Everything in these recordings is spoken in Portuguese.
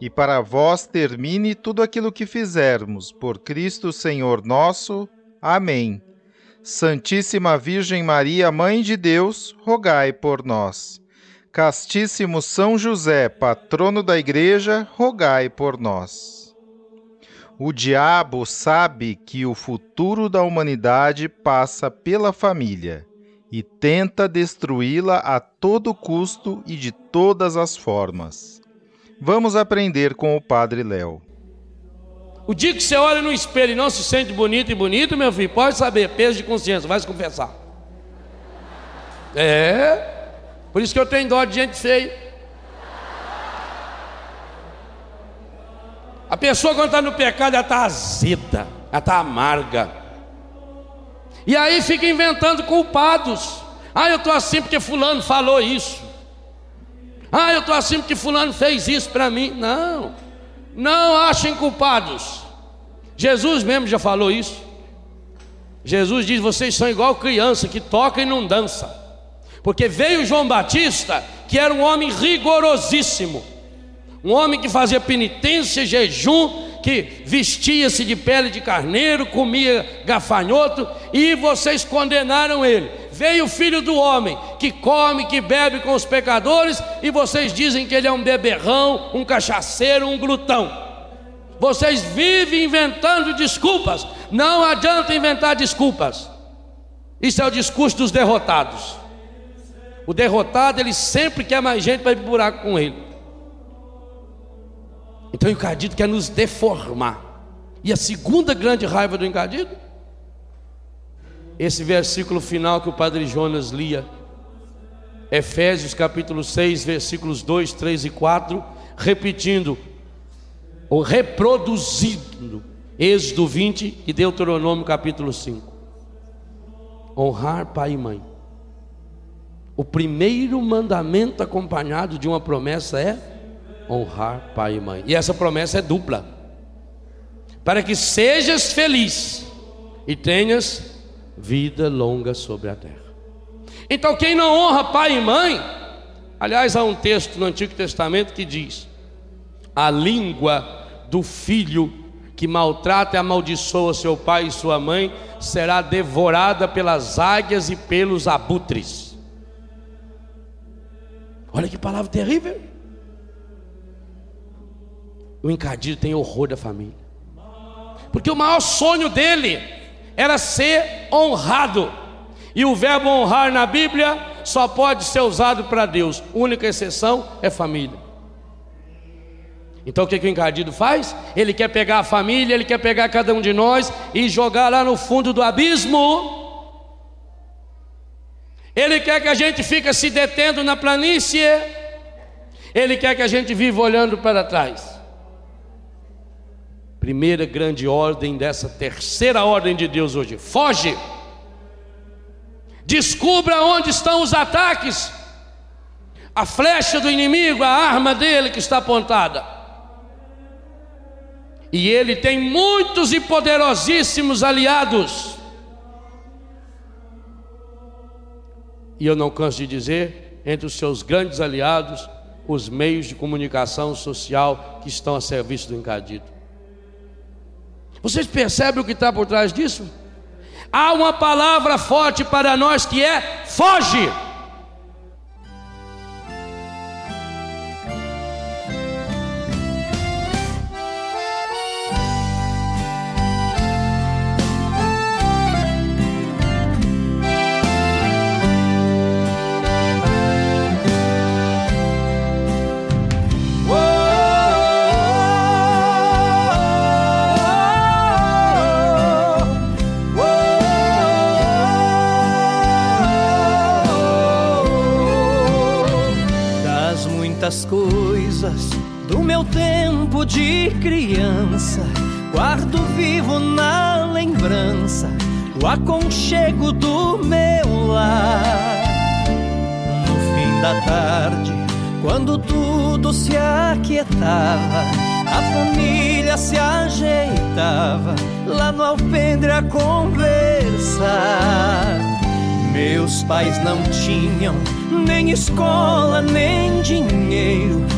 e para vós termine tudo aquilo que fizermos, por Cristo Senhor nosso. Amém. Santíssima Virgem Maria, Mãe de Deus, rogai por nós. Castíssimo São José, patrono da Igreja, rogai por nós. O diabo sabe que o futuro da humanidade passa pela família e tenta destruí-la a todo custo e de todas as formas. Vamos aprender com o Padre Léo. O dia que você olha no espelho e não se sente bonito e bonito, meu filho, pode saber, peso de consciência, vai se confessar. É, por isso que eu tenho dó de gente feia. A pessoa quando está no pecado, ela está azeda, ela está amarga. E aí fica inventando culpados. Ah, eu estou assim porque fulano falou isso. Ah, eu estou assim porque fulano fez isso para mim. Não, não achem culpados. Jesus mesmo já falou isso. Jesus diz: vocês são igual criança que toca e não dança. Porque veio João Batista, que era um homem rigorosíssimo, um homem que fazia penitência, jejum, que vestia-se de pele de carneiro, comia gafanhoto, e vocês condenaram ele. Veio o filho do homem, que come, que bebe com os pecadores, e vocês dizem que ele é um beberrão, um cachaceiro, um glutão. Vocês vivem inventando desculpas. Não adianta inventar desculpas. Isso é o discurso dos derrotados. O derrotado, ele sempre quer mais gente para ir para buraco com ele. Então o encardido quer nos deformar. E a segunda grande raiva do encardido? Esse versículo final que o padre Jonas lia. Efésios capítulo 6, versículos 2, 3 e 4, repetindo ou reproduzindo Êxodo 20 e Deuteronômio capítulo 5. Honrar pai e mãe. O primeiro mandamento acompanhado de uma promessa é honrar pai e mãe. E essa promessa é dupla. Para que sejas feliz e tenhas vida longa sobre a terra. Então, quem não honra pai e mãe, aliás, há um texto no Antigo Testamento que diz: a língua do filho que maltrata e amaldiçoa seu pai e sua mãe será devorada pelas águias e pelos abutres. Olha que palavra terrível. O encardido tem horror da família. Porque o maior sonho dele era ser honrado. E o verbo honrar na Bíblia só pode ser usado para Deus. Única exceção é família. Então o que, que o encardido faz? Ele quer pegar a família, ele quer pegar cada um de nós e jogar lá no fundo do abismo. Ele quer que a gente fique se detendo na planície. Ele quer que a gente viva olhando para trás. Primeira grande ordem dessa terceira ordem de Deus hoje: foge. Descubra onde estão os ataques. A flecha do inimigo, a arma dele que está apontada. E ele tem muitos e poderosíssimos aliados. E eu não canso de dizer, entre os seus grandes aliados, os meios de comunicação social que estão a serviço do encadido. Vocês percebem o que está por trás disso? Há uma palavra forte para nós que é: foge. Criança. Guardo vivo na lembrança o aconchego do meu lar. No fim da tarde, quando tudo se aquietava, a família se ajeitava lá no alpendre a conversar. Meus pais não tinham nem escola, nem dinheiro.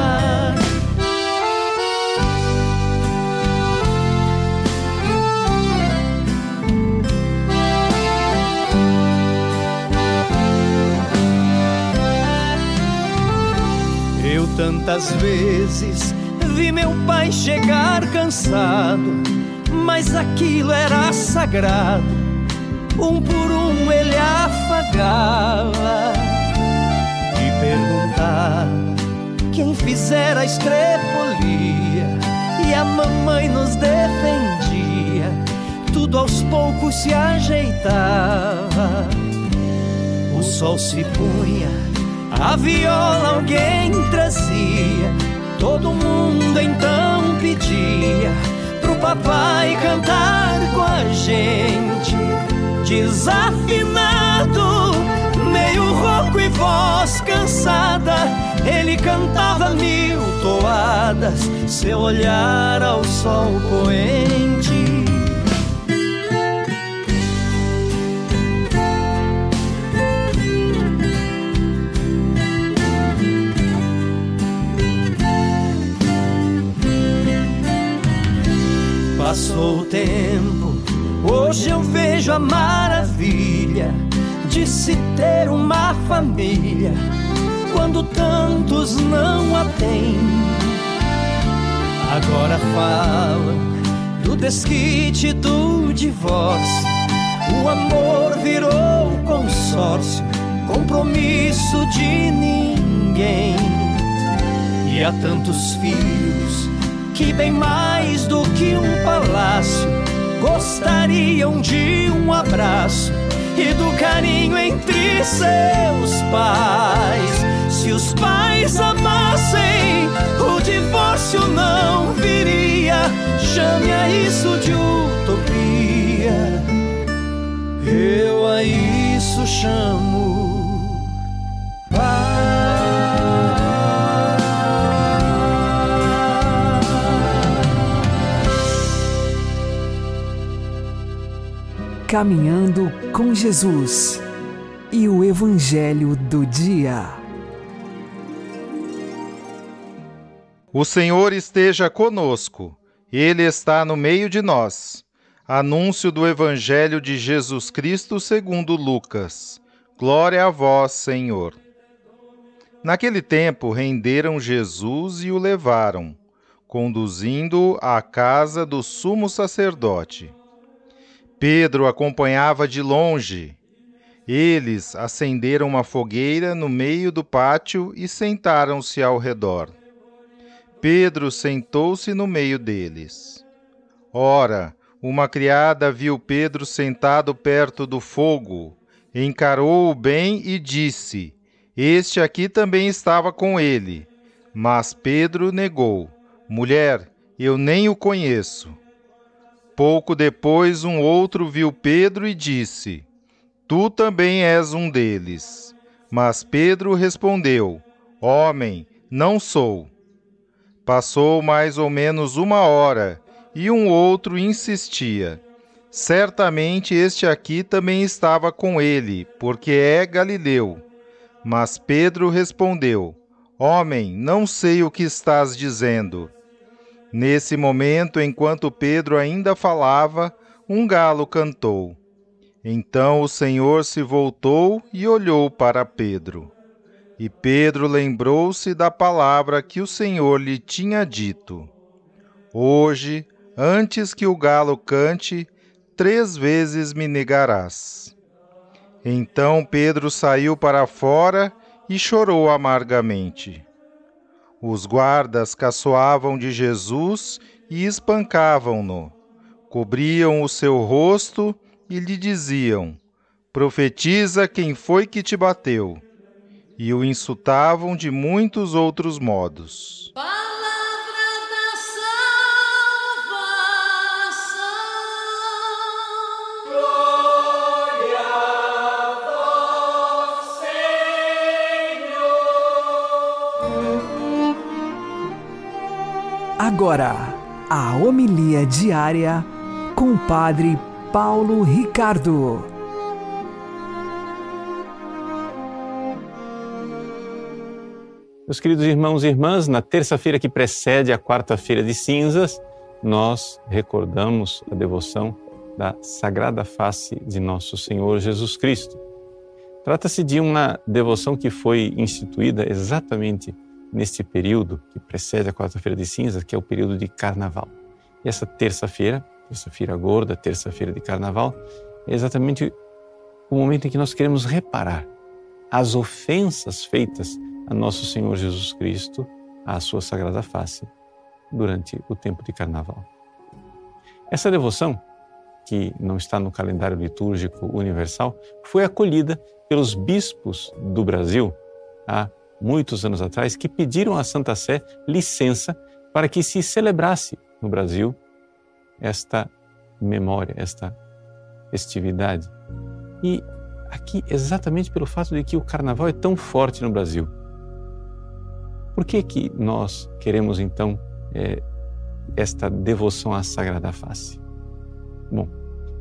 Eu tantas vezes vi meu pai chegar cansado, mas aquilo era sagrado. Um por um ele afagava e perguntava quem fizera a estrepolia e a mamãe nos defendia. Tudo aos poucos se ajeitava. O sol se punha, a viola alguém trazia Todo mundo então pedia pro papai cantar com a gente. Desafinado, meio rouco e voz cansada, ele cantava mil toadas, seu olhar ao sol poente. Passou o tempo, hoje eu vejo a maravilha de se ter uma família quando tantos não a têm. Agora falam do desquite do divórcio. O amor virou consórcio, compromisso de ninguém. E há tantos filhos que bem mais do que um palácio gostariam de um abraço e do carinho entre seus pais. Se os pais amassem, o divórcio não viria. Chame a isso de utopia. Eu a isso chamo Caminhando com Jesus e o Evangelho do Dia. O Senhor esteja conosco, Ele está no meio de nós. Anúncio do Evangelho de Jesus Cristo segundo Lucas. Glória a vós, Senhor. Naquele tempo renderam Jesus e o levaram, conduzindo-o à casa do sumo sacerdote. Pedro acompanhava de longe. Eles acenderam uma fogueira no meio do pátio e sentaram-se ao redor. Pedro sentou-se no meio deles. Ora, uma criada viu Pedro sentado perto do fogo, encarou-o bem e disse: Este aqui também estava com ele. Mas Pedro negou: Mulher, eu nem o conheço. Pouco depois, um outro viu Pedro e disse: Tu também és um deles. Mas Pedro respondeu: Homem, não sou. Passou mais ou menos uma hora e um outro insistia: Certamente este aqui também estava com ele, porque é galileu. Mas Pedro respondeu: Homem, não sei o que estás dizendo. Nesse momento, enquanto Pedro ainda falava, um galo cantou. Então o Senhor se voltou e olhou para Pedro. E Pedro lembrou-se da palavra que o Senhor lhe tinha dito: Hoje, antes que o galo cante, três vezes me negarás. Então Pedro saiu para fora e chorou amargamente. Os guardas caçoavam de Jesus e espancavam-no. Cobriam o seu rosto e lhe diziam: Profetiza quem foi que te bateu. E o insultavam de muitos outros modos. Agora, a homilia diária com o Padre Paulo Ricardo. Meus queridos irmãos e irmãs, na terça-feira que precede a quarta-feira de cinzas, nós recordamos a devoção da Sagrada Face de Nosso Senhor Jesus Cristo. Trata-se de uma devoção que foi instituída exatamente neste período que precede a quarta-feira de cinzas, que é o período de carnaval. E essa terça-feira, terça-feira gorda, terça-feira de carnaval, é exatamente o momento em que nós queremos reparar as ofensas feitas a nosso Senhor Jesus Cristo, à sua sagrada face, durante o tempo de carnaval. Essa devoção, que não está no calendário litúrgico universal, foi acolhida pelos bispos do Brasil há muitos anos atrás, que pediram à Santa Sé licença para que se celebrasse no Brasil esta memória, esta festividade. E aqui, exatamente pelo fato de que o carnaval é tão forte no Brasil. Por que, que nós queremos então é, esta devoção à Sagrada Face? Bom,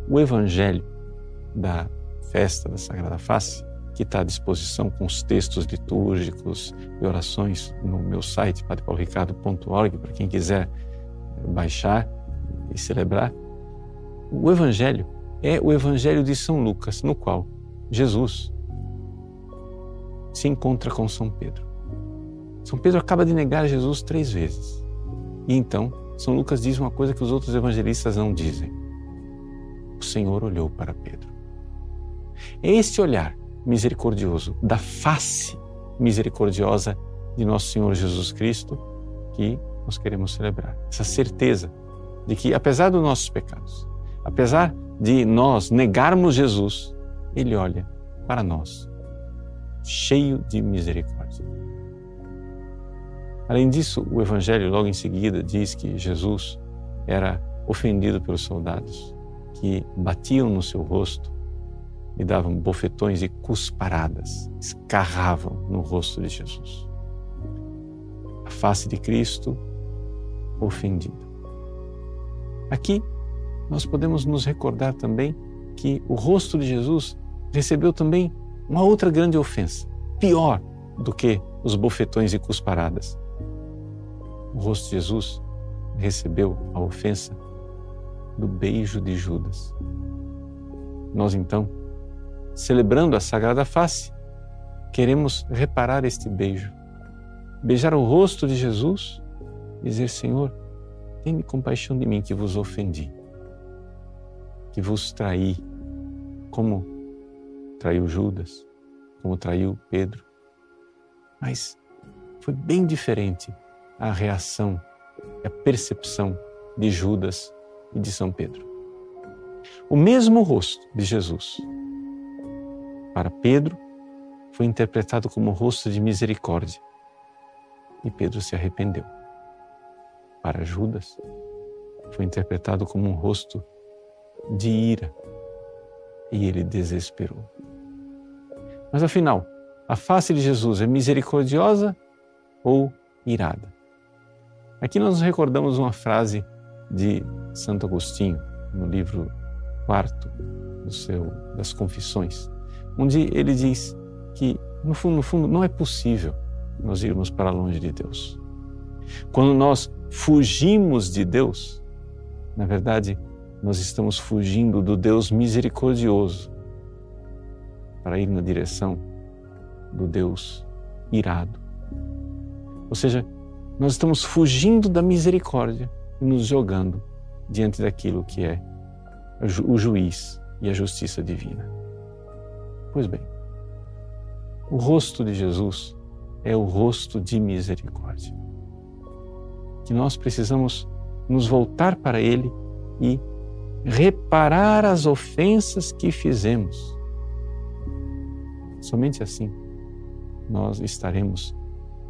o Evangelho da festa da Sagrada Face que está à disposição com os textos litúrgicos e orações no meu site, padrepaulricardo.org, para quem quiser baixar e celebrar. O Evangelho é o Evangelho de São Lucas, no qual Jesus se encontra com São Pedro. São Pedro acaba de negar Jesus três vezes. E então, São Lucas diz uma coisa que os outros evangelistas não dizem. O Senhor olhou para Pedro. É este olhar misericordioso, da face misericordiosa de nosso Senhor Jesus Cristo que nós queremos celebrar. Essa certeza de que, apesar dos nossos pecados, apesar de nós negarmos Jesus, Ele olha para nós, cheio de misericórdia. Além disso, o Evangelho, logo em seguida, diz que Jesus era ofendido pelos soldados que batiam no seu rosto e davam bofetões e cusparadas, escarravam no rosto de Jesus. A face de Cristo ofendida. Aqui nós podemos nos recordar também que o rosto de Jesus recebeu também uma outra grande ofensa, pior do que os bofetões e cusparadas. O rosto de Jesus recebeu a ofensa do beijo de Judas. Nós então celebrando a Sagrada Face, queremos reparar este beijo, beijar o rosto de Jesus dizer: Senhor, tenha compaixão de mim que vos ofendi, que vos traí, como traiu Judas, como traiu Pedro. Mas foi bem diferente a reação, a percepção de Judas e de São Pedro. O mesmo rosto de Jesus para Pedro, foi interpretado como rosto de misericórdia. E Pedro se arrependeu. Para Judas, foi interpretado como um rosto de ira. E ele desesperou. Mas afinal, a face de Jesus é misericordiosa ou irada? Aqui nós recordamos uma frase de Santo Agostinho, no livro quarto do seu, das Confissões onde ele diz que, no fundo, no fundo, não é possível nós irmos para longe de Deus. Quando nós fugimos de Deus, na verdade, nós estamos fugindo do Deus misericordioso para ir na direção do Deus irado. Ou seja, nós estamos fugindo da misericórdia e nos jogando diante daquilo que é o juiz e a justiça divina. Pois bem, o rosto de Jesus é o rosto de misericórdia. Que nós precisamos nos voltar para Ele e reparar as ofensas que fizemos. Somente assim nós estaremos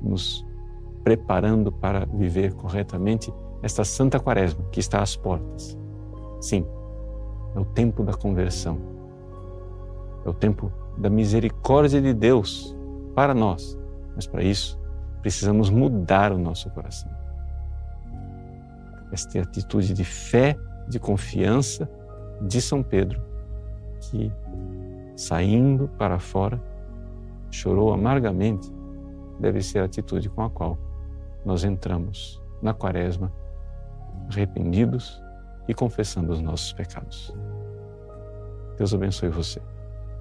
nos preparando para viver corretamente esta Santa Quaresma que está às portas. Sim, é o tempo da conversão, é o tempo da misericórdia de Deus para nós, mas para isso precisamos mudar o nosso coração. Esta é a atitude de fé, de confiança de São Pedro, que, saindo para fora, chorou amargamente, deve ser a atitude com a qual nós entramos na Quaresma arrependidos e confessando os nossos pecados. Deus abençoe você.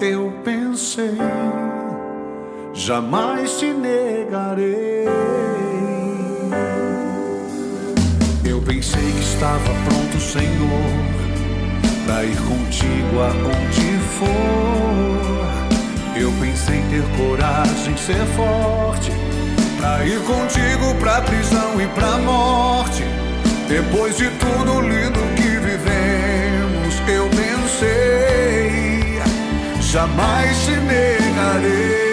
Eu pensei, jamais te negarei. Eu pensei que estava pronto, Senhor, pra ir contigo aonde for. Eu pensei ter coragem, ser forte, pra ir contigo pra prisão e pra morte. Depois de tudo lindo que vivemos, eu pensei, jamais te negarei.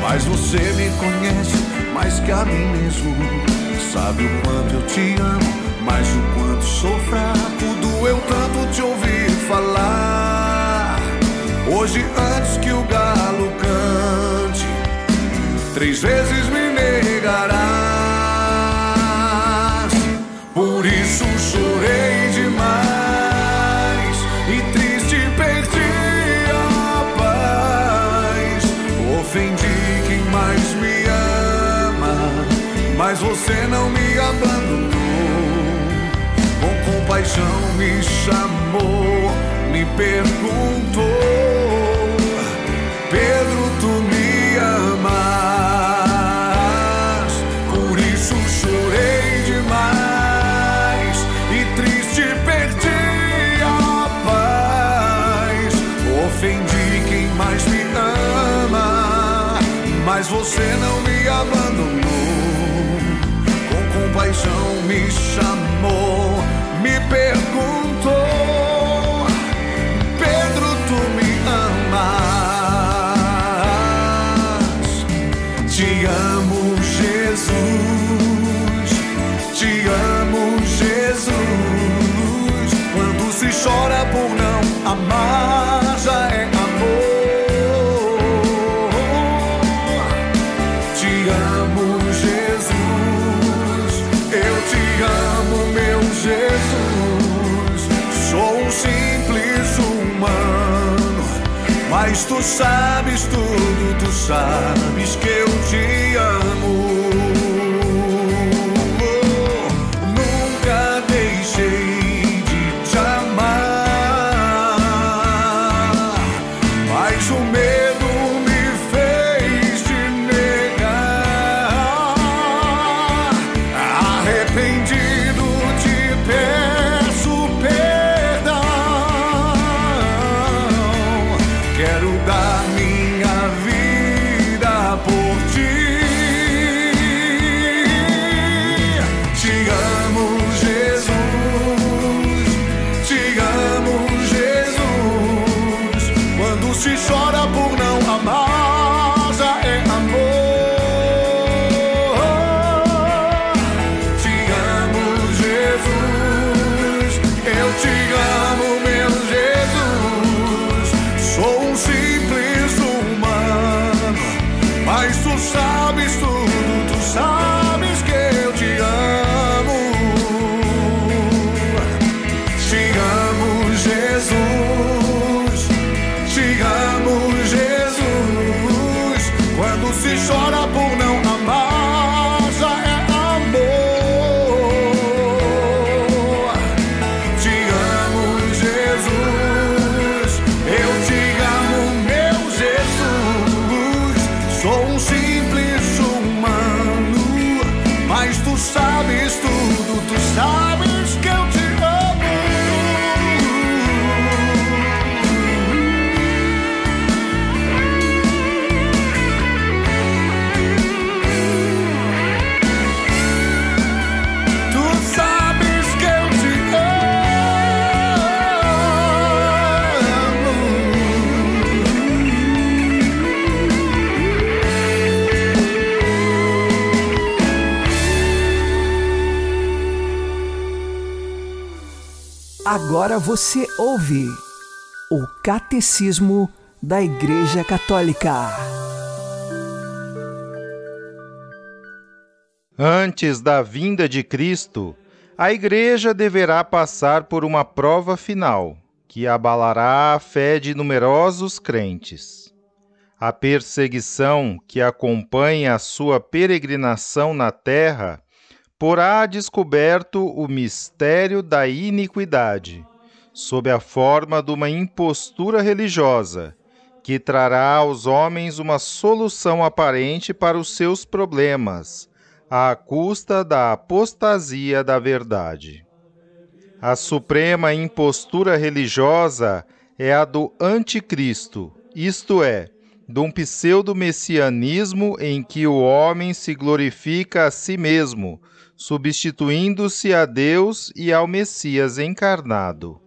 Mas você me conhece mais que a mim mesmo. Sabe o quanto eu te amo, mas o quanto sou fraco. Doeu tanto te ouvir falar. Hoje, antes que o galo cante, três vezes me negarás. Por isso chorei você não me abandonou. Com compaixão me chamou, me perguntou: compaixão me tu sabes tudo, tu sabes que eu te Agora você ouve o Catecismo da Igreja Católica. Antes da vinda de Cristo, a Igreja deverá passar por uma prova final, que abalará a fé de numerosos crentes. A perseguição que acompanha a sua peregrinação na terra porá descoberto o mistério da iniquidade, sob a forma de uma impostura religiosa, que trará aos homens uma solução aparente para os seus problemas, à custa da apostasia da verdade. A suprema impostura religiosa é a do anticristo, isto é, de um pseudo-messianismo em que o homem se glorifica a si mesmo, substituindo-se a Deus e ao Messias encarnado.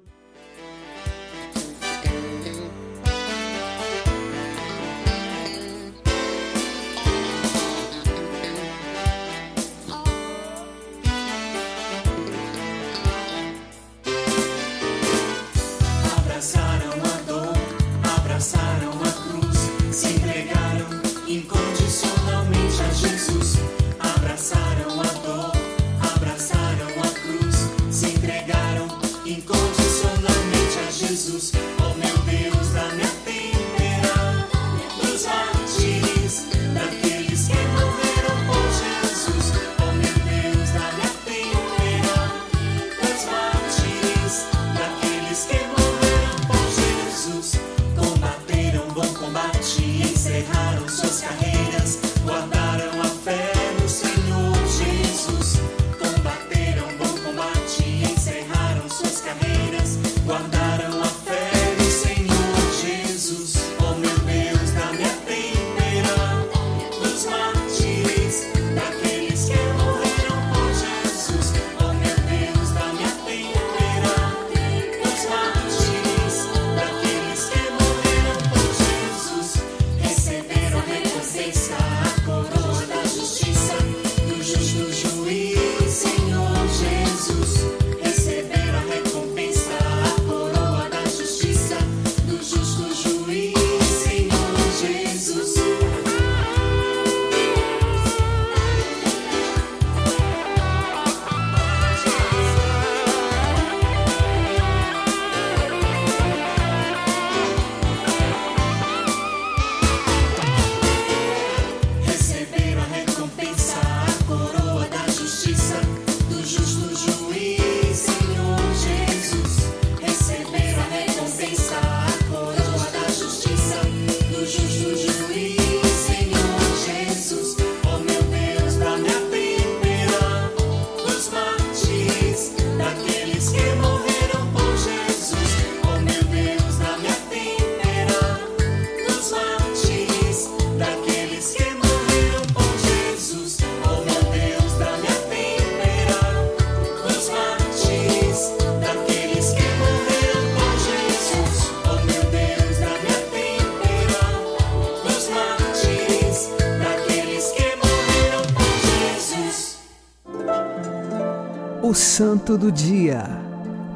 Santo do Dia,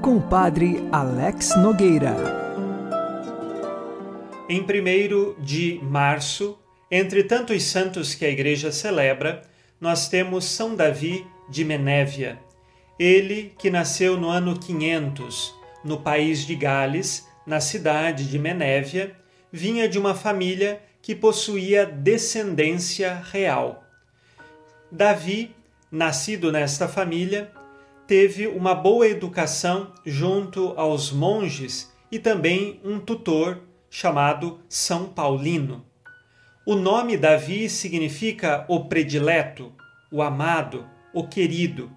com o Padre Alex Nogueira. Em 1 de março, entre tantos santos que a Igreja celebra, nós temos São Davi de Menévia. Ele que nasceu no ano 500, no país de Gales, na cidade de Menévia, vinha de uma família que possuía descendência real. Davi, nascido nesta família, teve uma boa educação junto aos monges e também um tutor chamado São Paulino. O nome Davi significa o predileto, o amado, o querido.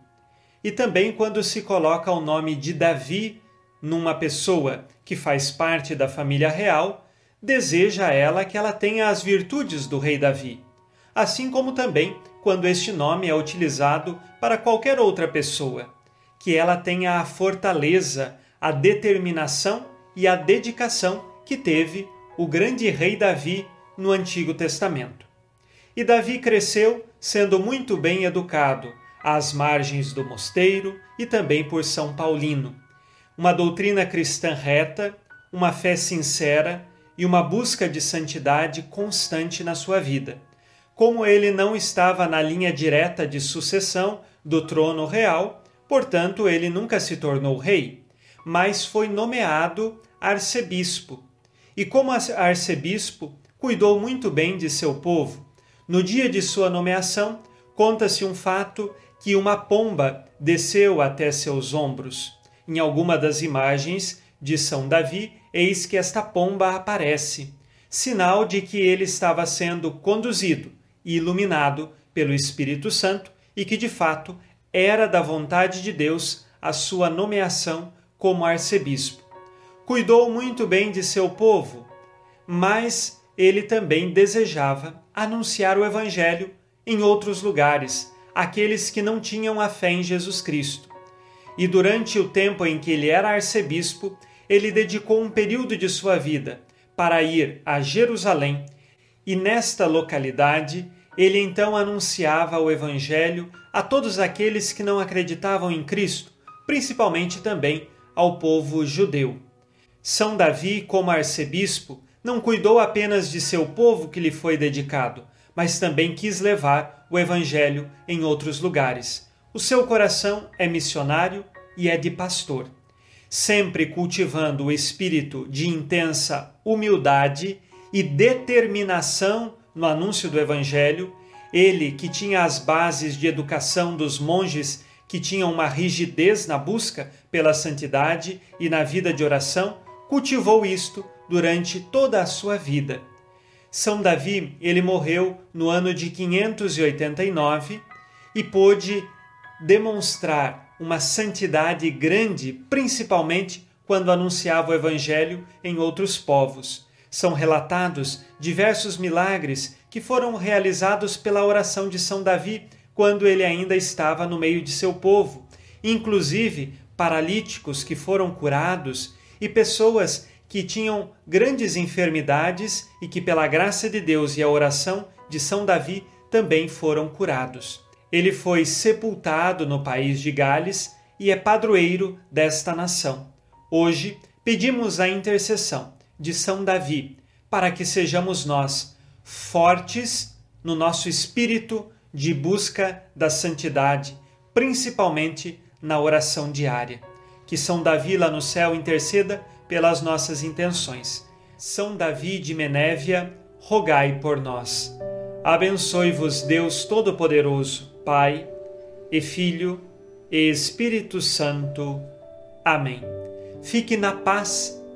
E também quando se coloca o nome de Davi numa pessoa que faz parte da família real, deseja ela que ela tenha as virtudes do rei Davi. Assim como também quando este nome é utilizado para qualquer outra pessoa que ela tenha a fortaleza, a determinação e a dedicação que teve o grande rei Davi no Antigo Testamento. E Davi cresceu sendo muito bem educado às margens do mosteiro e também por São Paulino. uma doutrina cristã reta, uma fé sincera e uma busca de santidade constante na sua vida. Como ele não estava na linha direta de sucessão do trono real, portanto, ele nunca se tornou rei, mas foi nomeado arcebispo. E como arcebispo, cuidou muito bem de seu povo. No dia de sua nomeação, conta-se um fato que uma pomba desceu até seus ombros. Em alguma das imagens de São Davi, eis que esta pomba aparece, sinal de que ele estava sendo conduzido e iluminado pelo Espírito Santo e que de fato era da vontade de Deus a sua nomeação como arcebispo. Cuidou muito bem de seu povo, mas ele também desejava anunciar o Evangelho em outros lugares, aqueles que não tinham a fé em Jesus Cristo. E durante o tempo em que ele era arcebispo, ele dedicou um período de sua vida para ir a Jerusalém, e nesta localidade ele então anunciava o Evangelho a todos aqueles que não acreditavam em Cristo, principalmente também ao povo judeu. São Davi, como arcebispo, não cuidou apenas de seu povo que lhe foi dedicado, mas também quis levar o Evangelho em outros lugares. O seu coração é missionário e é de pastor, sempre cultivando o espírito de intensa humildade e determinação no anúncio do Evangelho, ele que tinha as bases de educação dos monges que tinham uma rigidez na busca pela santidade e na vida de oração, cultivou isto durante toda a sua vida. São Davi, ele morreu no ano de 589 e pôde demonstrar uma santidade grande, principalmente quando anunciava o evangelho em outros povos. São relatados diversos milagres que foram realizados pela oração de São Davi quando ele ainda estava no meio de seu povo, inclusive paralíticos que foram curados e pessoas que tinham grandes enfermidades e que, pela graça de Deus e a oração de São Davi, também foram curados. Ele foi sepultado no país de Gales e é padroeiro desta nação. Hoje, pedimos a intercessão de São Davi para que sejamos nós fortes no nosso espírito de busca da santidade, principalmente na oração diária. Que São Davi lá no céu interceda pelas nossas intenções. São Davi de Menévia, rogai por nós. Abençoe-vos Deus Todo-Poderoso, Pai e Filho e Espírito Santo. Amém. Fique na paz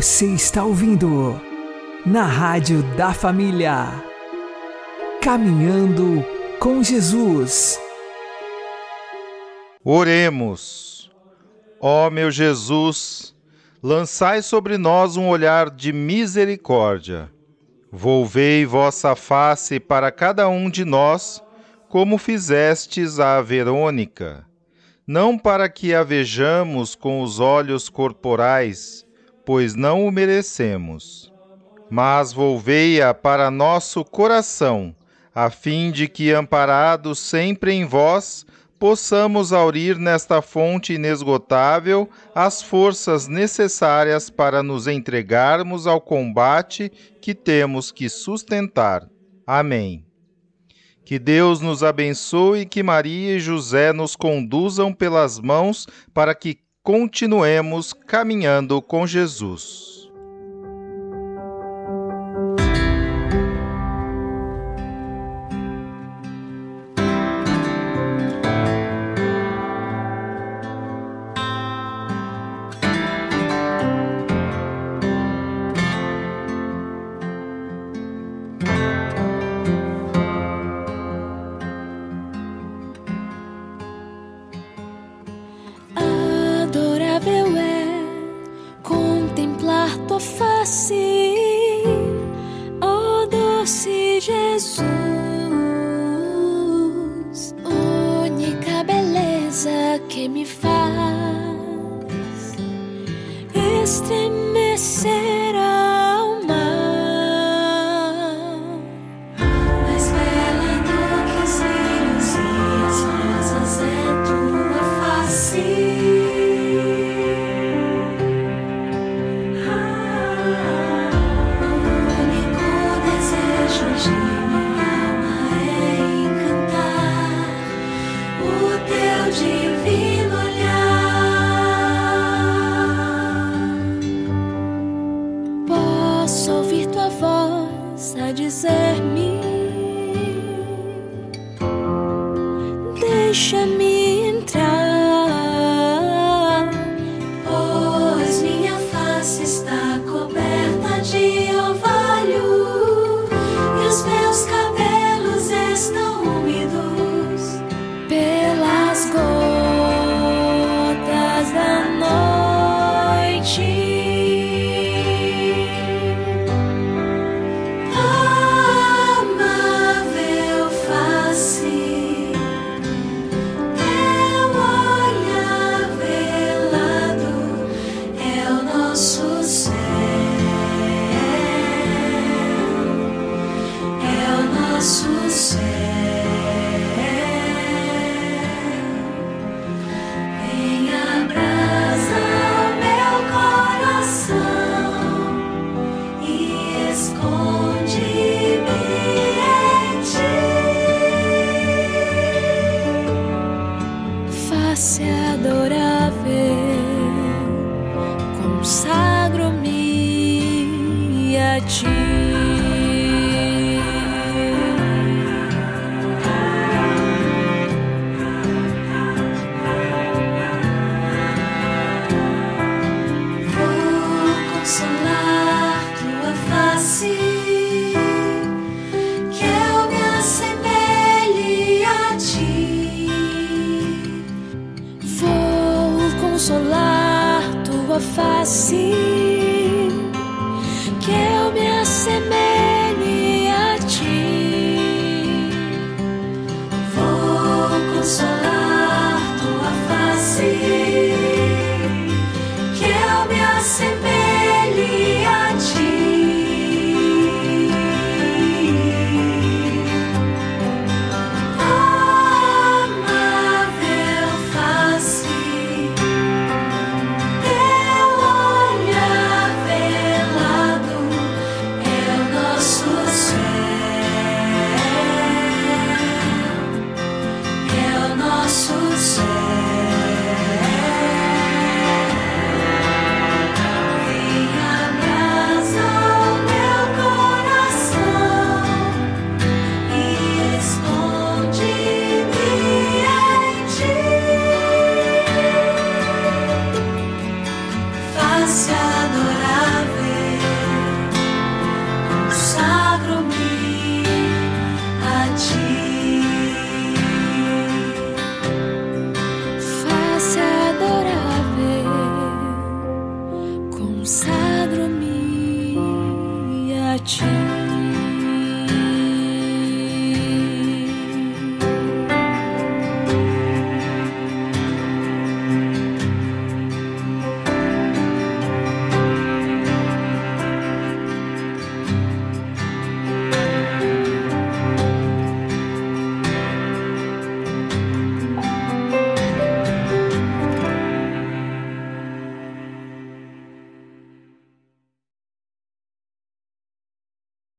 Você está ouvindo na Rádio da Família. Caminhando com Jesus. Oremos. Ó meu Jesus, lançai sobre nós um olhar de misericórdia. Volvei vossa face para cada um de nós, como fizestes à Verônica, não para que a vejamos com os olhos corporais, pois não o merecemos, mas volvei-a para nosso coração, a fim de que, amparados sempre em vós, possamos aurir nesta fonte inesgotável as forças necessárias para nos entregarmos ao combate que temos que sustentar. Amém. Que Deus nos abençoe e que Maria e José nos conduzam pelas mãos para que continuemos caminhando com Jesus. A